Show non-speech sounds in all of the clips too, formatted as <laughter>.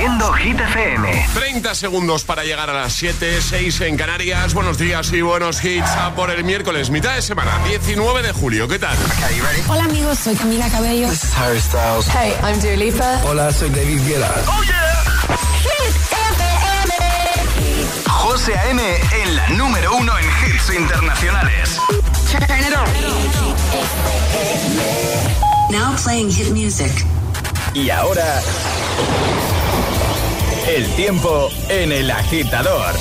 haciendo Hit FM. 30 segundos para llegar a las 7, 6 en Canarias. Buenos días y buenos hits a por el miércoles, mitad de semana, 19 de julio. ¿Qué tal? Hola amigos, soy Camila Cabello. This is Harry Styles. Hey, I'm Dua Lipa. Hola, soy David Guetta. ¡Oh, yeah! Hit FM. José A.M. en la número uno en hits internacionales. Turn it on. Now playing hit music. Y ahora... El tiempo en el agitador.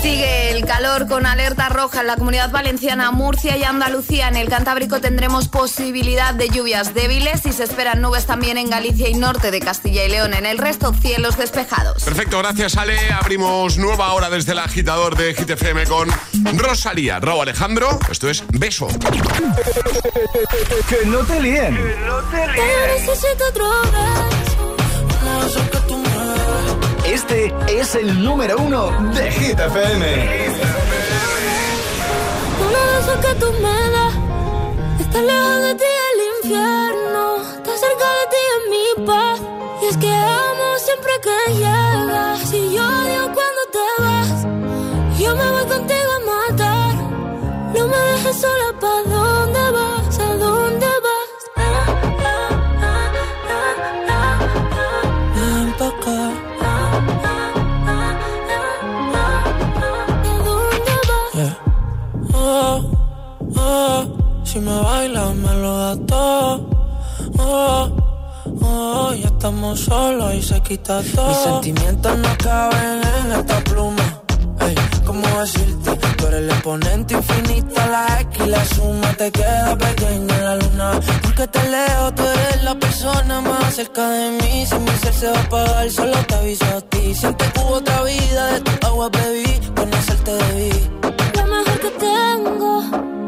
Sigue el calor con alerta roja en la comunidad valenciana, Murcia y Andalucía. En el Cantábrico tendremos posibilidad de lluvias débiles y se esperan nubes también en Galicia y norte de Castilla y León. En el resto, cielos despejados. Perfecto, gracias Ale. Abrimos nueva hora desde el agitador de GTFM con Rosalía, Raúl Alejandro. Esto es Beso. Que no te líen. Este es el número uno de Hit FM. De esos que tú me das. Está lejos de ti el infierno. Está cerca de ti en mi paz. Y es que amo siempre que llegas. Y yo odio cuando te vas. Yo me voy contigo a matar. No me dejes sola, ¿pa' si me bailas me lo das todo. Oh, oh, ya estamos solos y se quita todo. Mis sentimientos no caben en esta pluma. Ey, ¿cómo decirte? Tú eres el exponente infinito, la X y la suma te queda pequeña en la luna. Porque te leo, tú eres la persona más cerca de mí. Si mi ser se va a apagar, solo te aviso a ti. Siempre que hubo otra vida, de tu agua bebí, conocerte debí. Lo mejor que tengo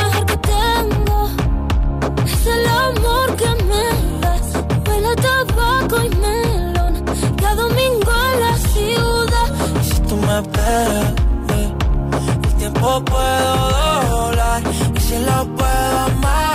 El amor que me das. Huele tabaco y melón. Cada domingo en la ciudad. Y si tú me esperas, el tiempo puedo doblar y si lo puedo amarrar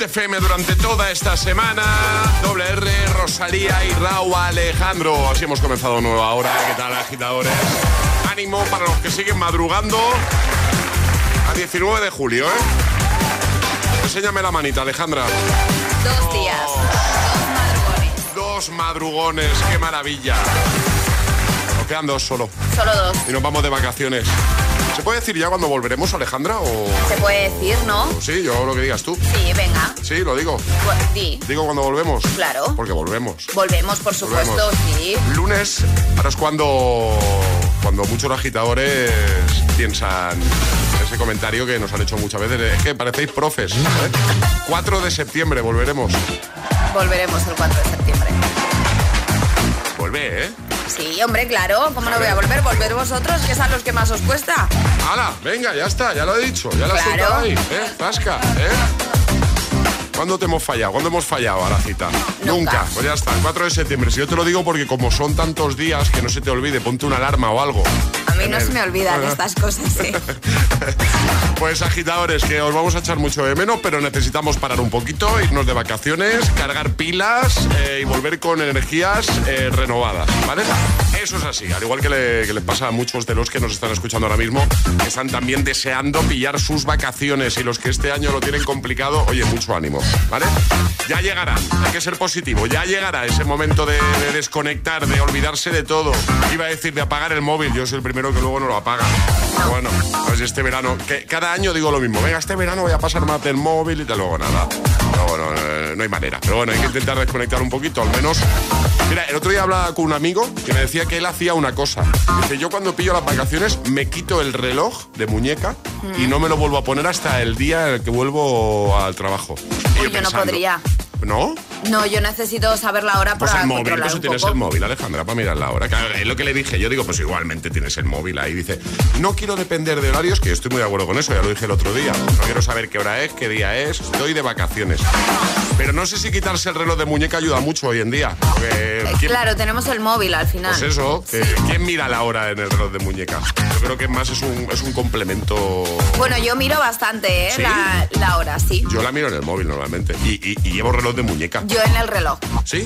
Hit FM durante toda esta semana, Doble R, Rosalía y Raúl Alejandro. Así hemos comenzado nueva hora. ¿Qué tal, agitadores? Ánimo para los que siguen madrugando a 19 de julio, ¿eh? Enséñame la manita, Alejandra. Dos días, dos madrugones. Dos madrugones, qué maravilla. Nos quedan dos solo. Solo dos. Y nos vamos de vacaciones. ¿Se puede decir ya cuando volveremos, Alejandra? O... Se puede decir, ¿no? Sí, yo lo que digas tú. Sí, venga. Sí, lo digo. Di. Digo cuando volvemos. Claro. Porque volvemos. Volvemos, por supuesto, Volvemos. sí. Lunes, ahora es cuando, cuando muchos agitadores piensan ese comentario que nos han hecho muchas veces. Es que parecéis profes. ¿eh? 4 de septiembre volveremos. Volveremos el 4 de septiembre. Volvé, ¿eh? Sí, hombre, claro. ¿Cómo no voy a volver? Volver vosotros, que es a los que más os cuesta. ¡Hala! Venga, ya está, ya lo he dicho. Ya la he Claro. ahí, ¿eh? Tasca, ¿eh? ¿Cuándo te hemos fallado? ¿Cuándo hemos fallado a la cita? Nunca. Pues ya está, el 4 de septiembre. Si yo te lo digo porque como son tantos días, que no se te olvide, ponte una alarma o algo. Mí no se me olvidan estas cosas, ¿eh? <laughs> pues agitadores, que os vamos a echar mucho de menos, pero necesitamos parar un poquito, irnos de vacaciones, cargar pilas eh, y volver con energías eh, renovadas, ¿vale? Eso es así, al igual que, le, les pasa a muchos de los que nos están escuchando ahora mismo, que están también deseando pillar sus vacaciones y los que este año lo tienen complicado, oye, mucho ánimo, ¿vale? Ya llegará, hay que ser positivo, ya llegará ese momento de, desconectar, de olvidarse de todo. Iba a decir de apagar el móvil, yo soy el primero que luego no lo apaga. bueno, pues este verano, que cada año digo lo mismo, venga, este verano voy a pasar más del móvil y de luego nada. No, bueno, eh, no hay manera. Pero bueno, hay que intentar desconectar un poquito, al menos. Mira, el otro día hablaba con un amigo que me decía que él hacía una cosa. Dice, yo cuando pillo las vacaciones me quito el reloj de muñeca y no me lo vuelvo a poner hasta el día en el que vuelvo al trabajo. Uy, yo, no podría. ¿No? No, yo necesito saber la hora pues para el móvil, pues si tienes el móvil, Alejandra, para mirar la hora. Claro, es lo que le dije. Yo digo, pues igualmente tienes el móvil ahí. Dice, no quiero depender de horarios, que yo estoy muy de acuerdo con eso, ya lo dije el otro día. No quiero saber qué hora es, qué día es, estoy de vacaciones. Pero no sé si quitarse el reloj de muñeca ayuda mucho hoy en día. Eh, claro, tenemos el móvil al final. Pues eso, ¿quién mira la hora en el reloj de muñeca? Yo creo que más es un, es un complemento. Bueno, yo miro bastante, ¿eh? La, hora, sí. Yo la miro en el móvil normalmente. Y, y llevo reloj de muñeca. Yo en el reloj. ¿Sí?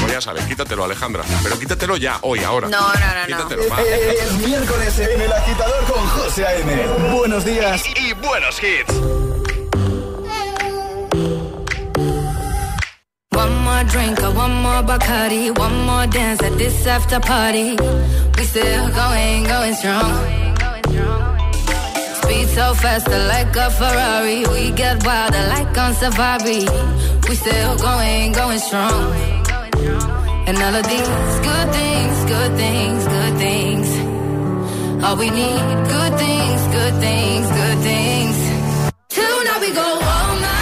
Pues ya sabes, quítatelo, Alejandra. Pero quítatelo ya, hoy, ahora. No, no, no. Quítatelo, <laughs> no. Es miércoles en el agitador con José A.M. Buenos días y, buenos hits. One more drink, one more Bacardi, one more dance at this after party. We still going, going strong. Speed so fast, like a Ferrari. We get wilder, like on safari. We still going, going strong. And all of these good things, good things, good things. All we need, good things, good things, good things. Tonight we go all night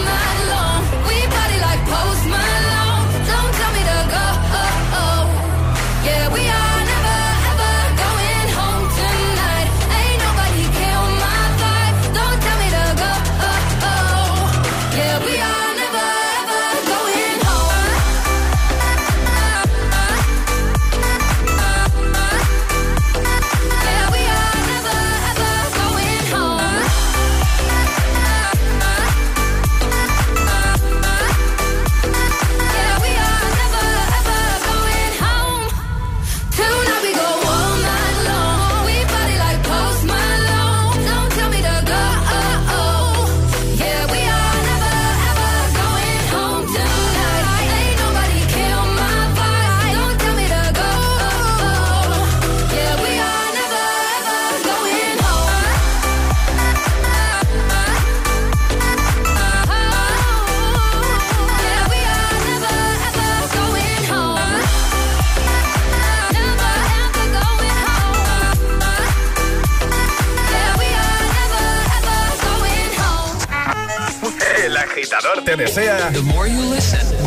agitador te desea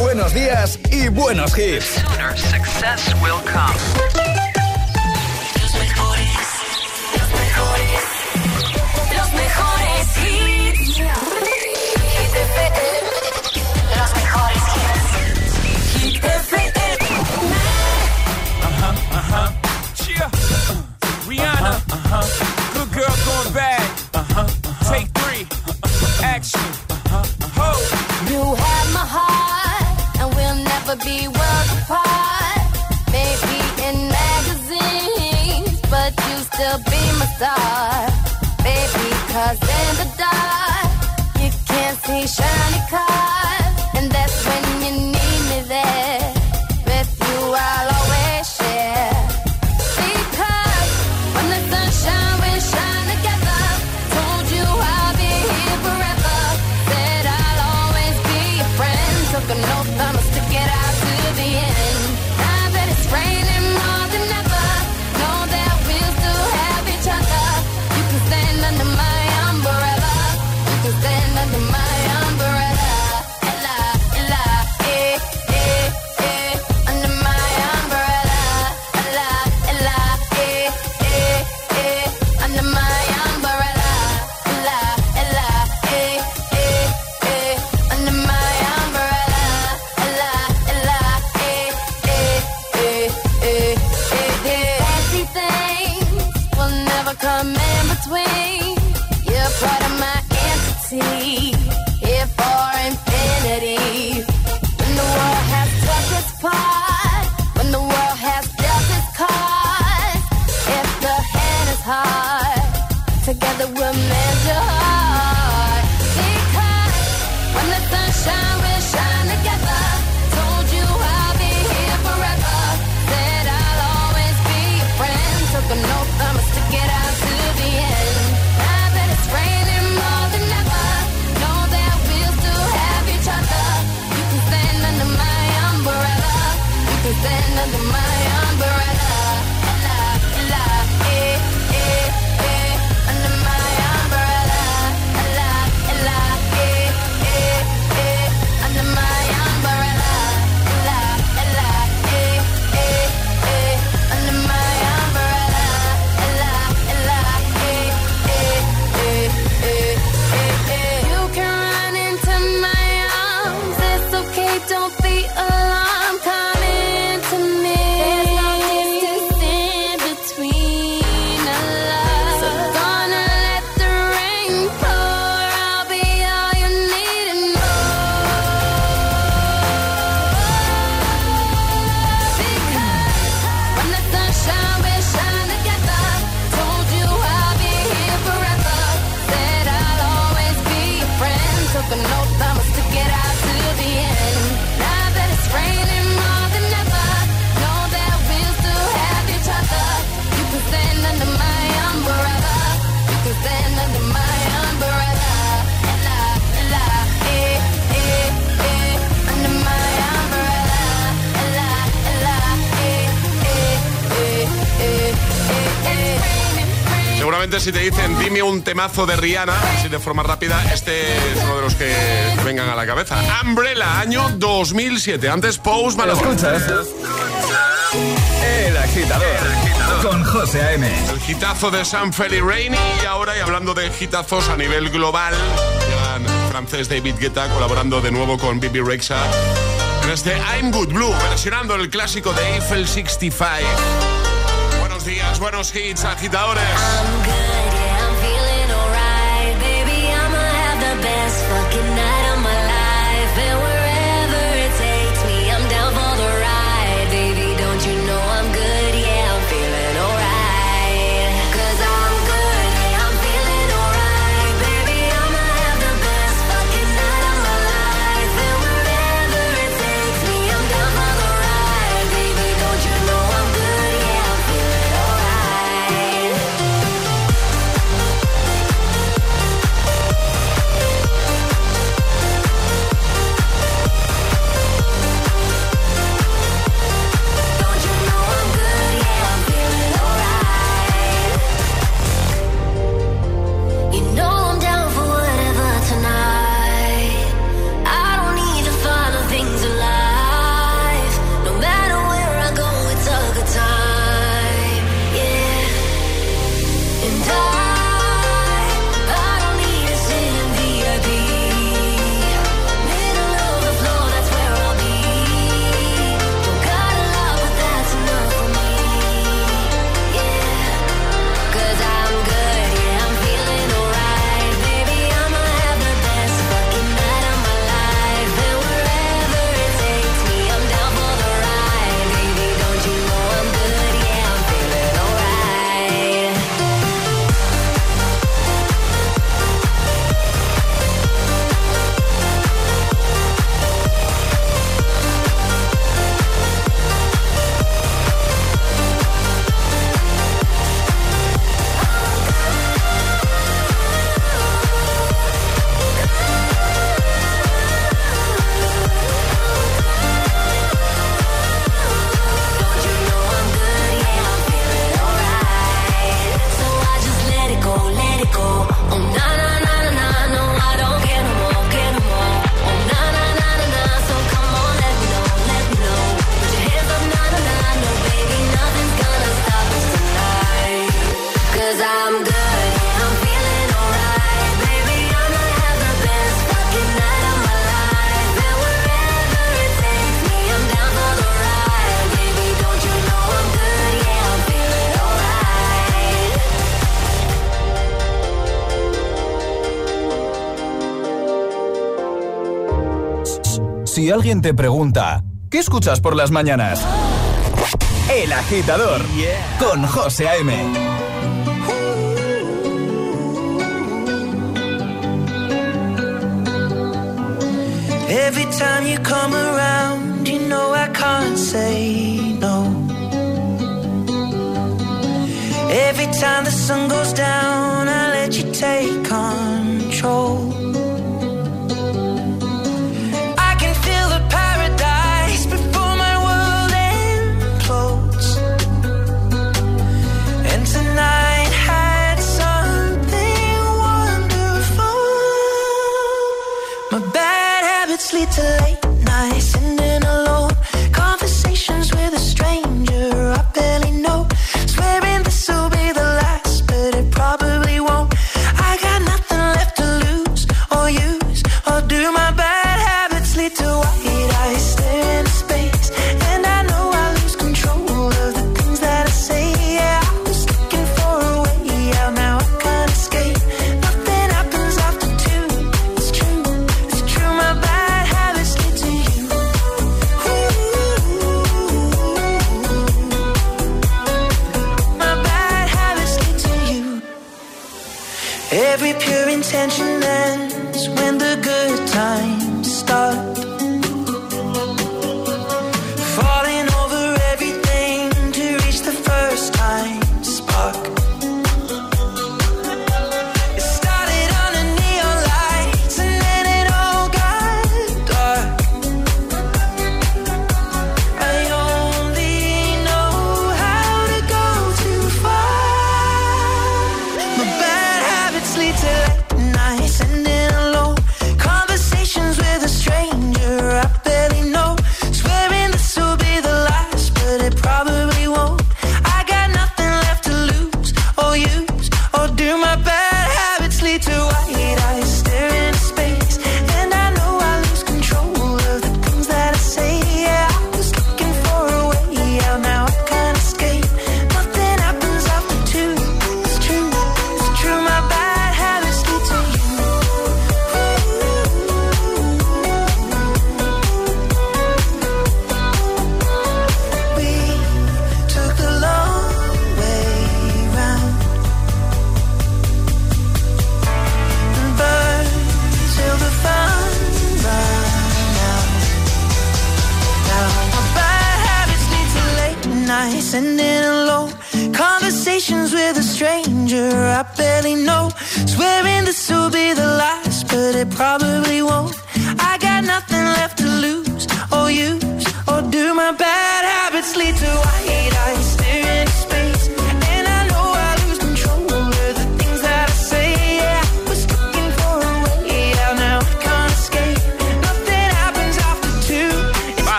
buenos días y buenos hits. Si te dicen dime un temazo de Rihanna, así de forma rápida, este es uno de los que te vengan a la cabeza. Umbrella, año 2007. Antes Pose Malone. Escucha, El agitador. El agitador. Con José A.M. El gitazo de San Feli Rainey. Y ahora, y hablando de gitazos a nivel global, llegan francés David Guetta colaborando de nuevo con Bibi Rexa en este I'm Good Blue, versionando el clásico de Eiffel 65 buenos hits, agitadores. Alguien te pregunta, ¿qué escuchas por las mañanas? El agitador con José A.M. Every time you come around, you know I can't say no. Every time the sun goes down, I let you take My bad habits lead to late nights.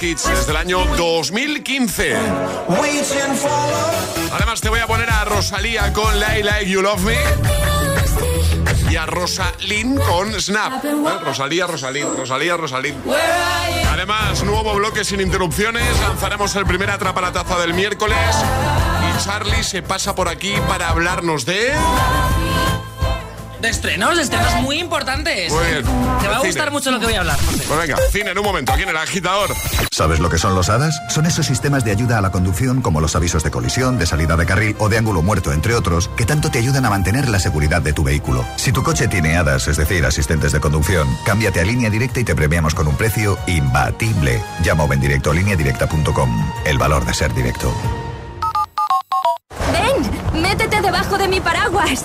Hits desde el año 2015. Además te voy a poner a Rosalía con Like Like You Love Me y a Rosalín con Snap. ¿Eh? Rosalía, Rosalín, Rosalía, Rosalín. Además, nuevo bloque sin interrupciones. Lanzaremos el primer atrapa la taza del miércoles. Y Charlie se pasa por aquí para hablarnos de de estrenos, de estrenos muy importantes. Muy bien. Te va a gustar mucho lo que voy a hablar, José. Pues venga, cine en un momento, aquí en el agitador. ¿Sabes lo que son los HADAS? Son esos sistemas de ayuda a la conducción como los avisos de colisión, de salida de carril o de ángulo muerto, entre otros, que tanto te ayudan a mantener la seguridad de tu vehículo. Si tu coche tiene HADAS, es decir, asistentes de conducción, cámbiate a línea directa y te premiamos con un precio imbatible. Llama o en directo a lineadirecta.com. El valor de ser directo. Ven, métete debajo de mi paraguas.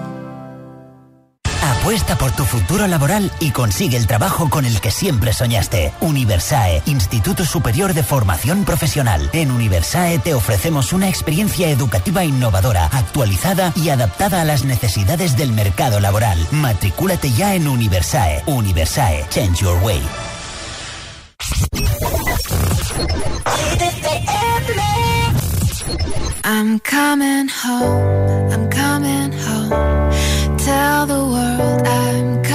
Apuesta por tu futuro laboral y consigue el trabajo con el que siempre soñaste. Universae, Instituto Superior de Formación Profesional. En Universae te ofrecemos una experiencia educativa innovadora, actualizada y adaptada a las necesidades del mercado laboral. Matricúlate ya en Universae. Universae, Change Your Way. I'm coming home, I'm coming home. tell the world I'm coming.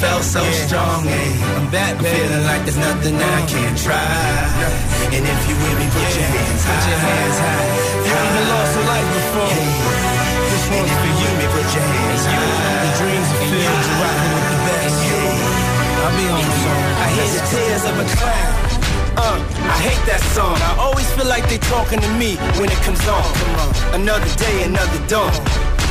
felt so yeah. strong, and I'm back, feeling like there's nothing I mm. can't try. And if you with me, put yeah. your hands put high. Put your hands high. You haven't lost a life before. This one's for you. Me, put your hands high. The dreams are filled. You're rocking with the best. I'll be on the song. I hear the tears of a clown. Uh, I hate that song. I always feel like they talking to me when it comes on. Another day, another dawn.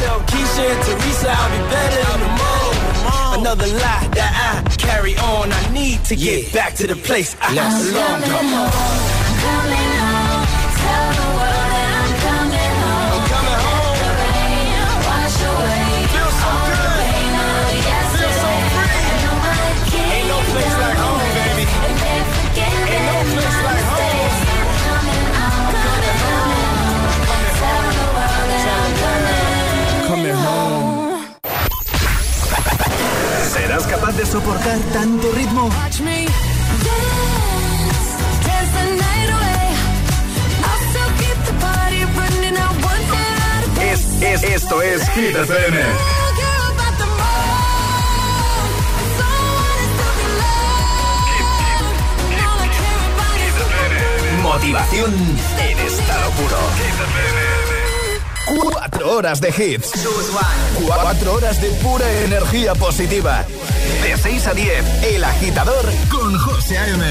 tell Keisha and Teresa I'll be better than the mold. Another lie that I carry on. I need to get back to the place I belong. Come on. come on. soportar tanto ritmo. Es, es, esto es Hit FM. Motivación en estado puro. Cuatro horas de hits. Cuatro horas de pura energía positiva. 6 a 10, El Agitador con José A.M.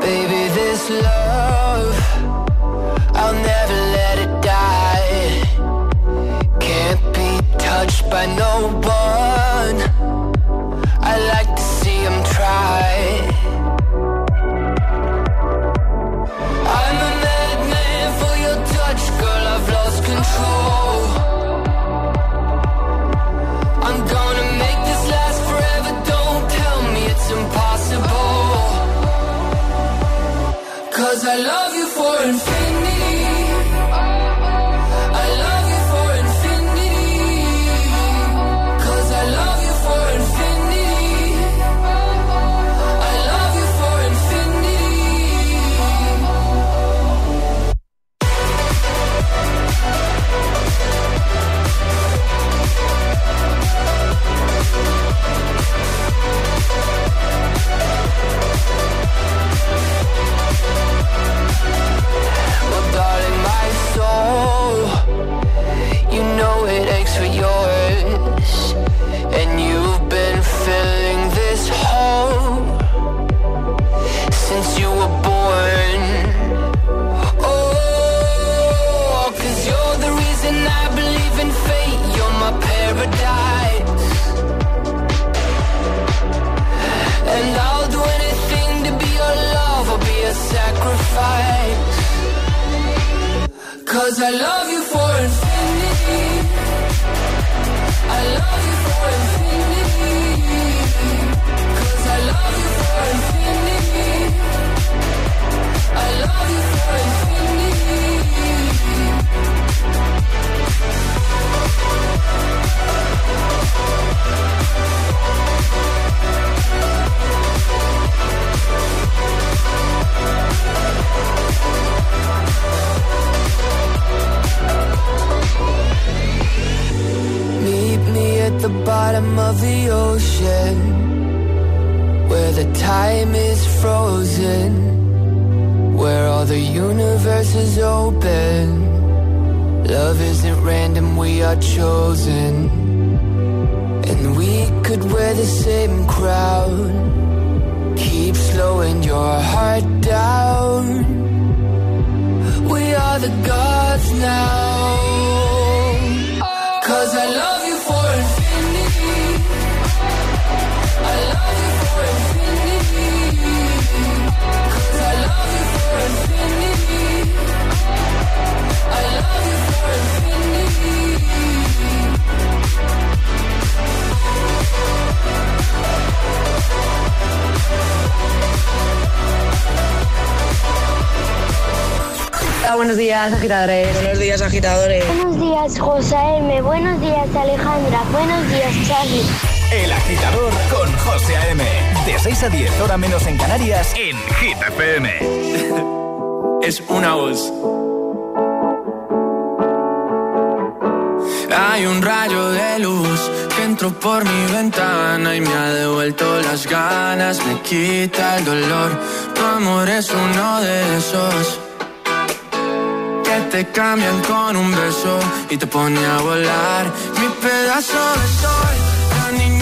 Baby, this love, I'll never let it die. Can't be touched by no one. Same crown. Keep slowing your heart down. We are the gods now. Cause I love you for infinity. I love you for infinity. Cause I love you for infinity. I love you for infinity. Hola, buenos días, agitadores. Buenos días, agitadores. Buenos días, José M. Buenos días, Alejandra. Buenos días, Charlie. El agitador con José A.M. De 6 a 10, hora menos en Canarias, en Hit FM. <laughs> es una voz. Hay un rayo de luz que entró por mi ventana y me ha devuelto las ganas, me quita el dolor. Tu amor es uno de esos te cambian con un beso y te pone a volar. Mi pedazo de sol, la niña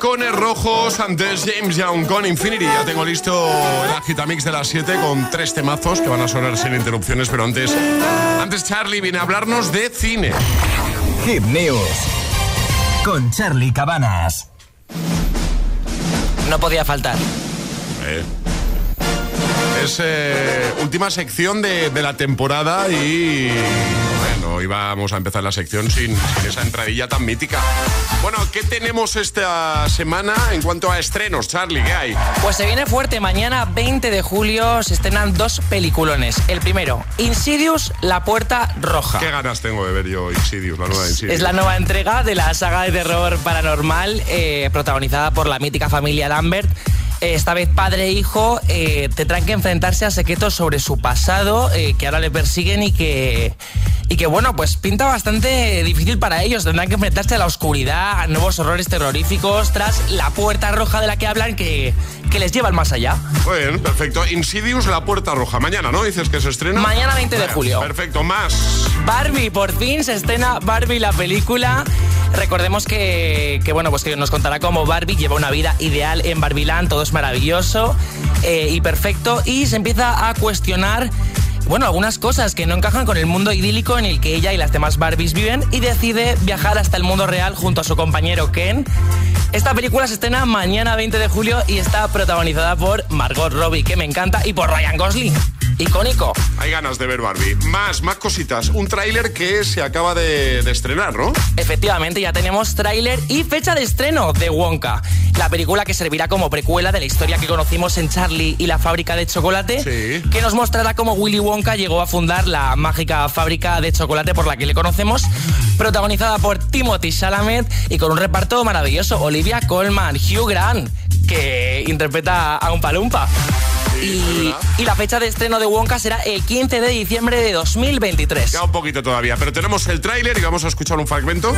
Tacones rojos, antes James Young con Infinity. Ya tengo listo el agitamix de las 7 con tres temazos que van a sonar sin interrupciones, pero antes, antes Charlie viene a hablarnos de cine. Hit News con Charlie Cabanas. No podía faltar. Eh. Es eh, última sección de, de la temporada y bueno, íbamos a empezar la sección sin, sin esa entradilla tan mítica. Bueno, ¿qué tenemos esta semana en cuanto a estrenos, Charlie? ¿Qué hay? Pues se viene fuerte. Mañana, 20 de julio, se estrenan dos peliculones. El primero, Insidious, La Puerta Roja. ¿Qué ganas tengo de ver yo Insidious, la nueva Insidious? Es la nueva entrega de la saga de terror paranormal, eh, protagonizada por la mítica familia Lambert. Esta vez padre e hijo eh, tendrán que enfrentarse a secretos sobre su pasado eh, que ahora le persiguen y que, y que, bueno, pues pinta bastante difícil para ellos. Tendrán que enfrentarse a la oscuridad, a nuevos horrores terroríficos tras la puerta roja de la que hablan que, que les llevan más allá. Muy bien, perfecto. Insidious, la puerta roja. Mañana, ¿no? Dices que se estrena. Mañana 20 de julio. Perfecto, más. Barbie, por fin se estrena Barbie la película. Recordemos que, que, bueno, pues que nos contará cómo Barbie lleva una vida ideal en Barbieland, todo maravilloso eh, y perfecto, y se empieza a cuestionar bueno, algunas cosas que no encajan con el mundo idílico en el que ella y las demás Barbies viven y decide viajar hasta el mundo real junto a su compañero Ken. Esta película se estrena mañana 20 de julio y está protagonizada por Margot Robbie, que me encanta, y por Ryan Gosling. Icónico. Hay ganas de ver Barbie. Más, más cositas. Un tráiler que se acaba de, de, estrenar, ¿no? Efectivamente, ya tenemos tráiler y fecha de estreno de Wonka. La película que servirá como precuela de la historia que conocimos en Charlie y la fábrica de chocolate, sí. que nos mostrará cómo Willy Wonka llegó a fundar la mágica fábrica de chocolate por la que le conocemos, protagonizada por Timothy Chalamet y con un reparto maravilloso. Olivia Colman, Hugh Grant, que interpreta a un palumpa. Y, y, la fecha de estreno de Wonka será el 15 de diciembre de 2023. Queda un poquito todavía, pero tenemos el tráiler y vamos a escuchar un fragmento.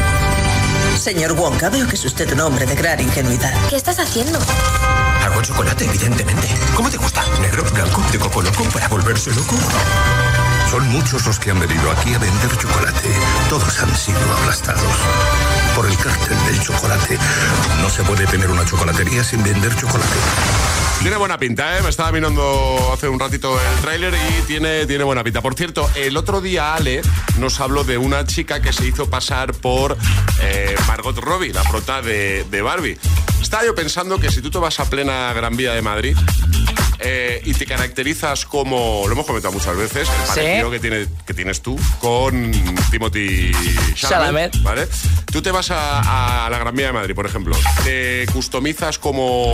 Señor Wonka, veo que es usted un hombre de gran ingenuidad. ¿Qué estás haciendo? Hago chocolate, evidentemente. ¿Cómo te gusta? ¿Negro, blanco, de coco loco para volverse loco? Son muchos los que han venido aquí a vender chocolate. Todos han sido aplastados por el cártel del chocolate. No se puede tener una chocolatería sin vender chocolate. Tiene buena pinta, ¿eh? Me estaba mirando hace un ratito el tráiler y tiene, tiene buena pinta. Por cierto, el otro día Ale nos habló de una chica que se hizo pasar por eh, Margot Robbie, la prota de, de Barbie. Estaba yo pensando que si tú te vas a plena Gran Vía de Madrid eh, y te caracterizas como, lo hemos comentado muchas veces, el parecido ¿Sí? que, tiene, que tienes tú con Timothy Chalamet, Chalamet. ¿vale? Tú te vas a, a, la Gran Vía de Madrid, por ejemplo, te customizas como,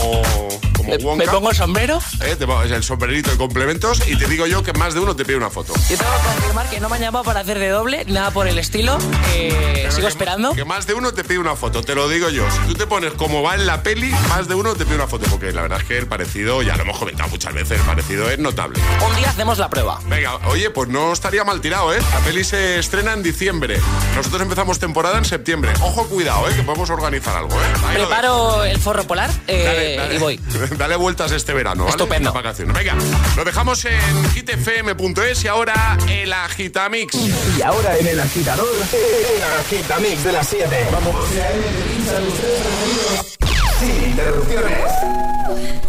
como ¿Me, Wonka, ¿Me pongo sombrero? ¿eh? te el sombrerito de complementos y te digo yo que más de uno te pide una foto. Yo tengo que confirmar que no me han llamado para hacer de doble, nada por el estilo. Eh, sigo que, esperando. Que más de uno te pide una foto, te lo digo yo. Si tú te pones como va en la peli, más de uno te pide una foto, porque la verdad es que el parecido, ya lo hemos comentado muchas veces, el parecido es notable. Un día hacemos la prueba. Venga, oye, pues no estaría mal tirado, ¿eh? La peli se estrena en diciembre. Nosotros empezamos temporada en septiembre. Ojo, cuidado, ¿eh? Que podemos organizar algo, ¿eh? Ahí Preparo el forro polar eh, Dale, dale. y voy. <laughs> Dale vueltas este verano, ¿vale? Estupendo. Vacaciones. Venga, lo dejamos en hitfm.es y ahora el Agitamix. Y ahora en el agitador, el Agitamix de las 7. Vamos. Sin interrupciones.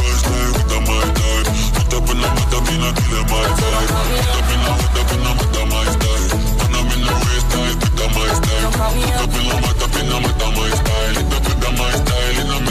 in, I kill my style. Hooked up in, I'm hooked up in, up my style. In the up my style. Up in, up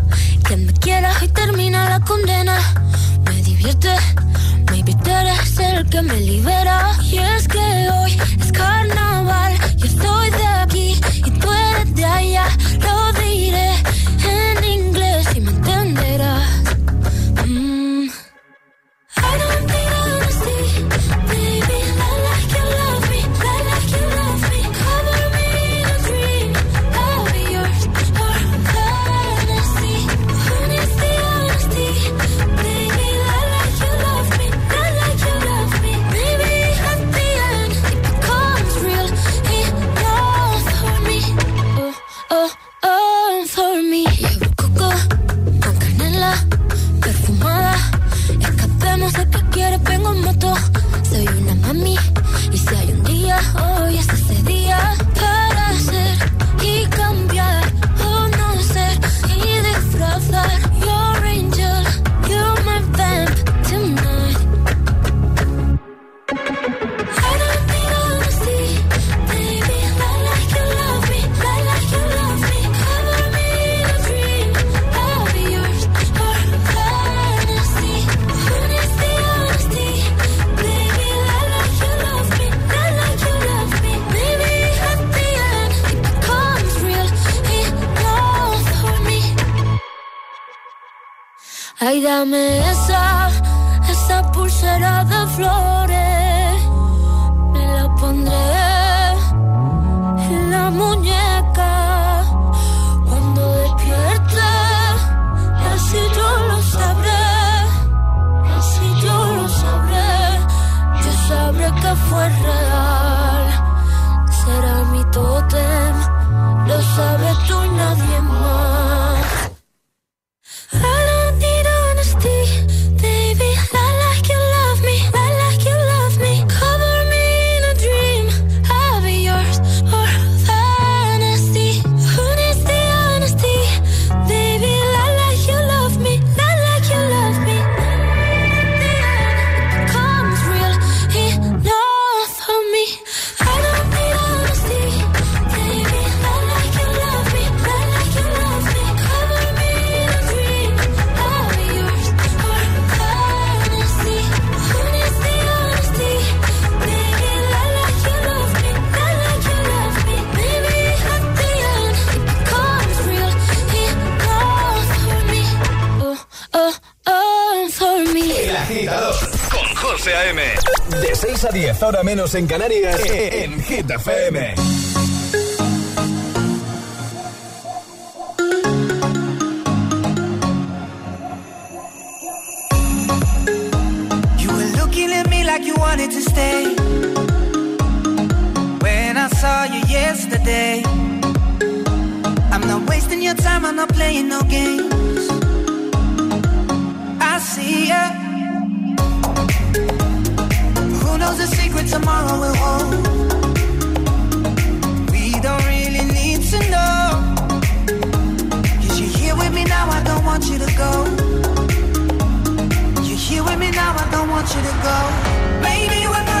quieras y termina la condena. Me divierte, maybe tú eres el que me libera. Y es que hoy es carnaval, yo soy de aquí y tú eres de allá FM. De 6 a 10, ahora menos en Canarias, e, e, en Hit FM. You were looking at me like you wanted to stay. When I saw you yesterday. I'm not wasting your time, I'm not playing no games. I see ya. with tomorrow will hold. We don't really need to know. Cause you're here with me now, I don't want you to go. You're here with me now, I don't want you to go. Maybe we're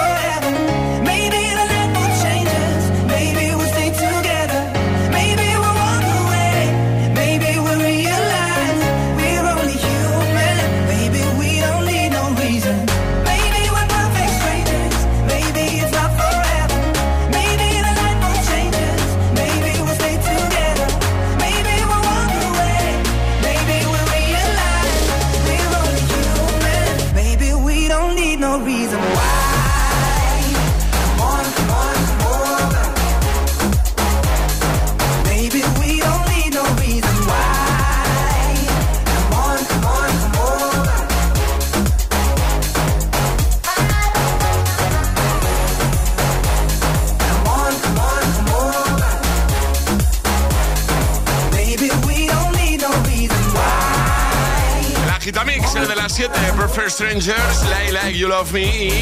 7, Perfect Strangers, Like Like You Love Me y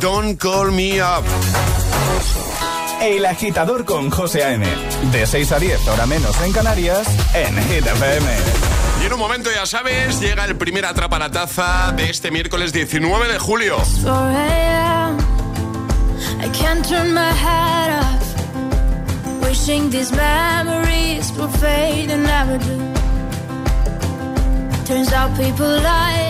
Don't Call Me Up. El agitador con José A.M. De 6 a 10, hora menos en Canarias, en Hit FM. Y en un momento, ya sabes, llega el primer Atrapa la Taza de este miércoles 19 de julio. 4 a.m. I can't turn my head off. Wishing these memories will fade and never do. Turns out people lie.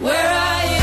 where I you?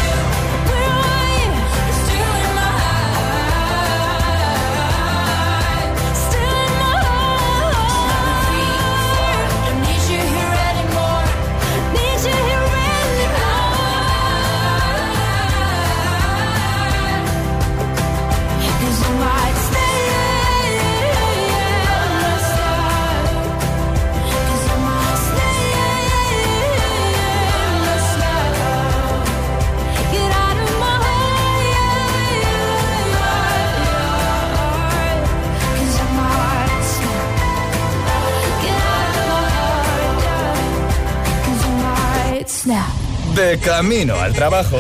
De camino al trabajo,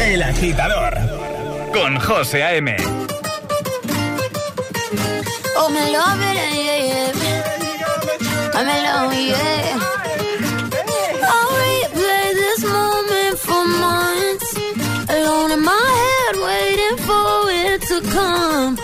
El agitador con José A.M. Oh, me love it, yeah, yeah. I'm alone, yeah. I'll replay this moment for months. Alone in my head, waiting for it to come.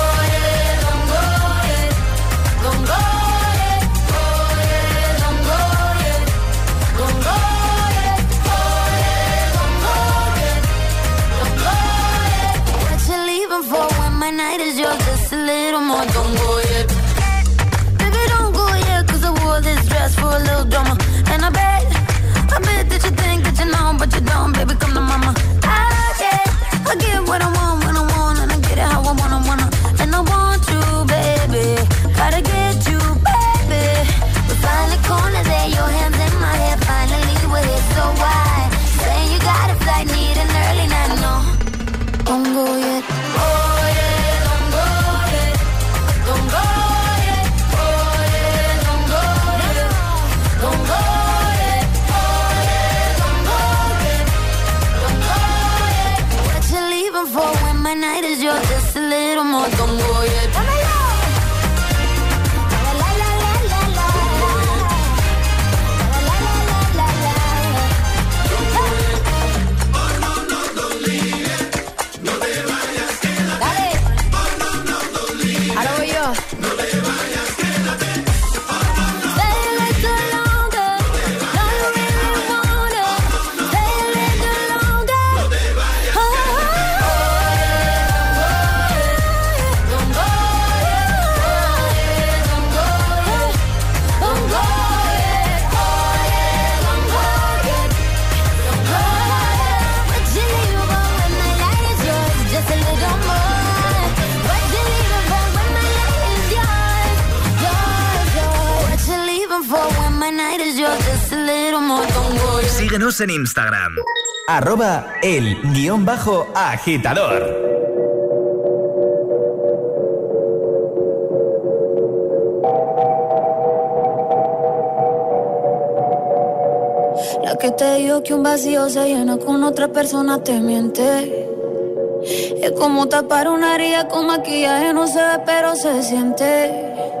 Don't go yet. Baby, don't go yet, cause I wore this dress for a little drama. And I bet, I bet that you think that you know, but you don't, baby, come to mama. Síguenos en Instagram. Arroba el guion bajo agitador. La que te dijo que un vacío se llena con otra persona te miente. Es como tapar una herida con maquillaje, no se ve, pero se siente.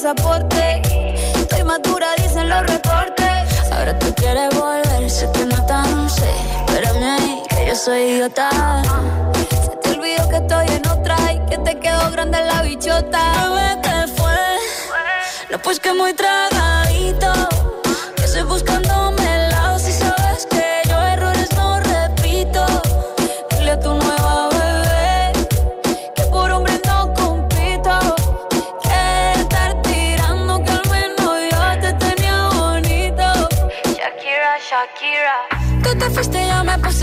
pasaporte. Estoy madura, dicen los reportes. Ahora tú quieres volver, sé que no tan sé. Espérame ahí, que yo soy idiota. Se te olvidó que estoy en otra y que te quedó grande la bichota. Bebé, ¿qué fue? No, pues que muy tragadito. Que estoy buscándome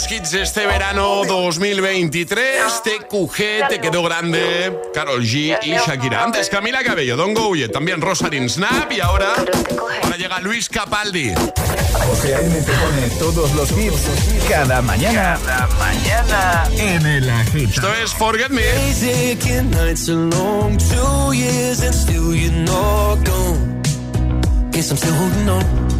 los hits este verano 2023. TQG, Te quedó grande. Carol G y Shakira. Antes Camila Cabello, Don Gouye, también Rosalind Snap y ahora, ahora llega Luis Capaldi. José A.M. te pone todos los hits cada mañana. Cada mañana en el agita. Esto es Forget Me. Guess I'm still holding on.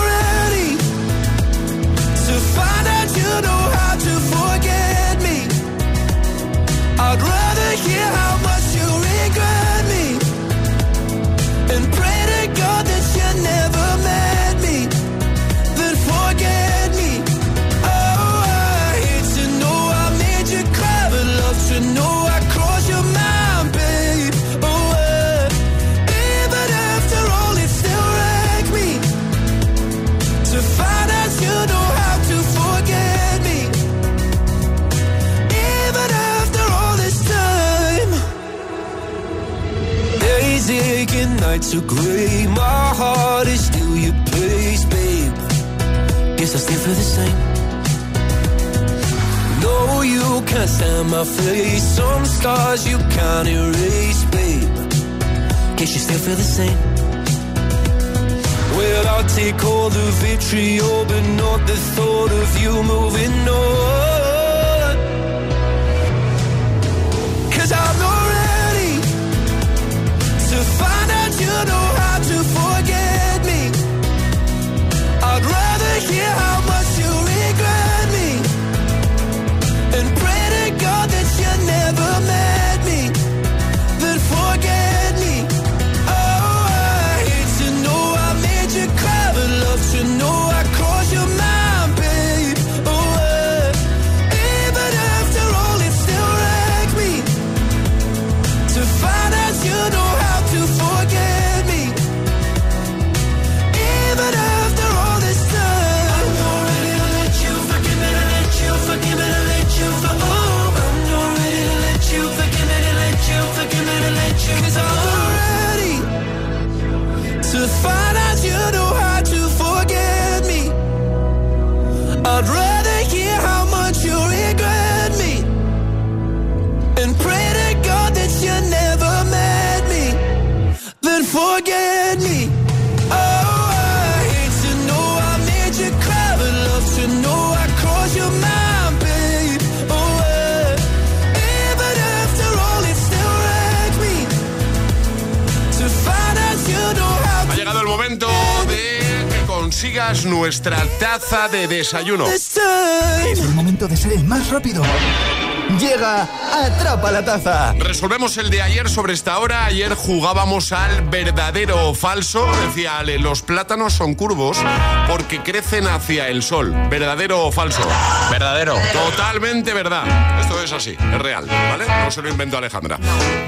my face. Some scars you can't erase, babe. Guess you still feel the same. Well, I'll take all the vitriol, but not the thought of you moving on. Nuestra taza de desayuno. Es el momento de ser el más rápido. Llega Atrapa la Taza. Resolvemos el de ayer sobre esta hora. Ayer jugábamos al verdadero o falso. Decía Ale, los plátanos son curvos porque crecen hacia el sol. ¿Verdadero o falso? Verdadero. Totalmente verdad. Esto es así, es real, ¿vale? No se lo inventó Alejandra.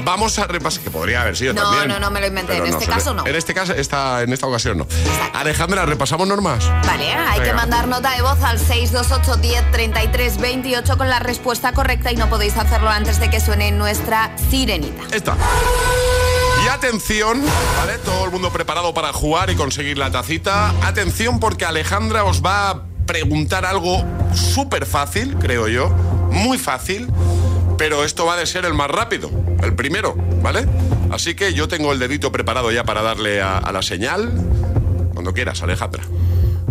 Vamos a repasar, que podría haber sido No, también. no, no me lo inventé. En este caso no. En este caso, esta, en esta ocasión no. Alejandra, ¿repasamos normas? Vale, hay que mandar nota de voz al 628 10 33 28 con la respuesta correcta y no podéis hacerlo antes de que suene nuestra sirenita. Esta. Y atención, ¿vale? Todo el mundo preparado para jugar y conseguir la tacita. Atención porque Alejandra os va a preguntar algo súper fácil, creo yo. Muy fácil. Pero esto va de ser el más rápido, el primero, ¿vale? Así que yo tengo el dedito preparado ya para darle a, a la señal. Cuando quieras, Alejandra.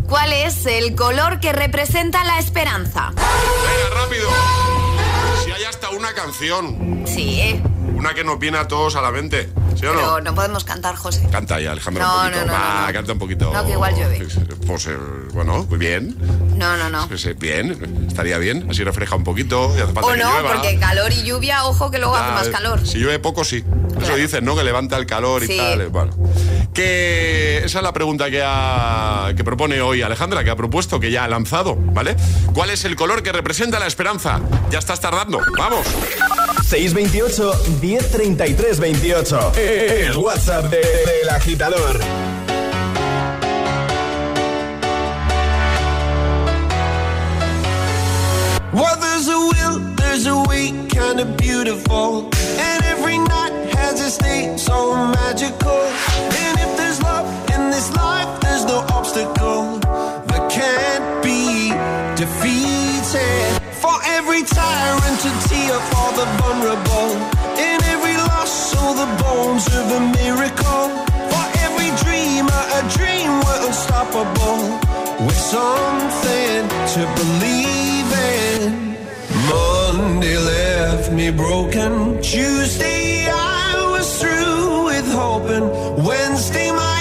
¿Cuál es el color que representa la esperanza? Venga, rápido. Si hay hasta una canción. Sí. Una que nos viene a todos a la mente. ¿Sí o no? pero no podemos cantar, José. Canta ahí, Alejandra, No, un poquito. no, no, Va, no, canta un poquito. No, que igual llueve. Pues, eh, bueno, muy bien. No, no, no. Bien, estaría bien. Así refleja un poquito y hace falta O no, porque calor y lluvia, ojo que luego hace más calor. Si llueve poco, sí. Eso dicen, ¿no? Que levanta el calor y Sí. tal. eh, Bueno. que esa es la pregunta que, ha- que propone hoy Alejandra, que ha propuesto, que ya ha lanzado, ¿vale? ¿Cuál es el color que representa la esperanza? Ya estás tardando, vamos. 628 1033 28. El WhatsApp de- del agitador. Well, there's a will, there's a way, kinda beautiful. And every night has a state so magical. And if this life, there's no obstacle that can't be defeated. For every tyrant to tear for the vulnerable. In every loss, all the bones of a miracle. For every dreamer, a dream we're unstoppable. With something to believe in. Monday left me broken. Tuesday I was through with hoping. Wednesday my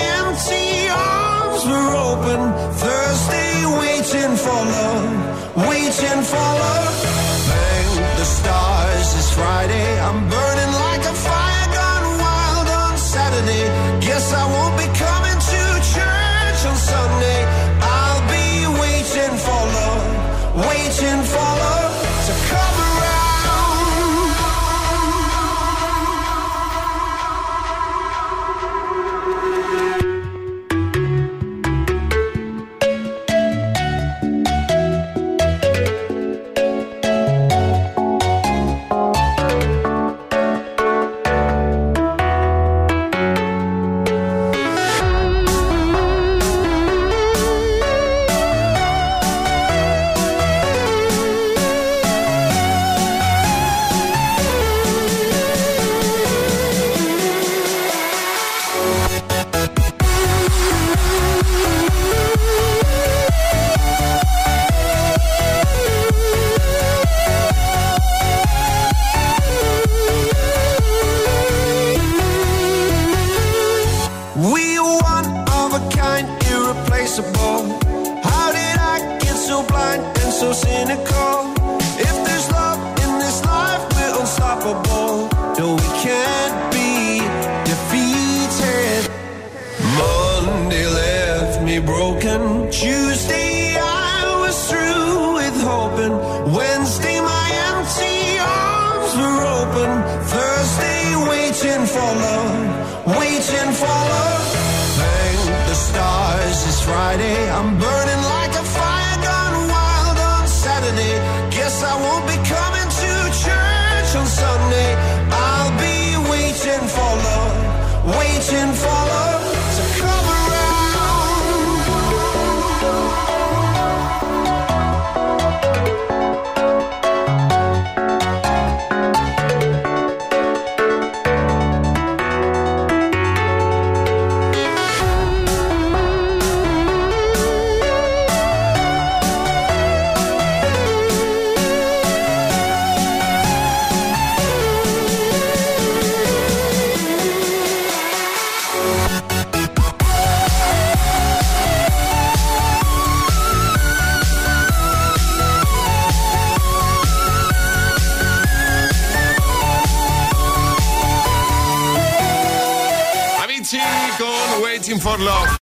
empty arms were open. Thursday waiting for love, waiting for love. Thank the stars it's Friday. I'm burning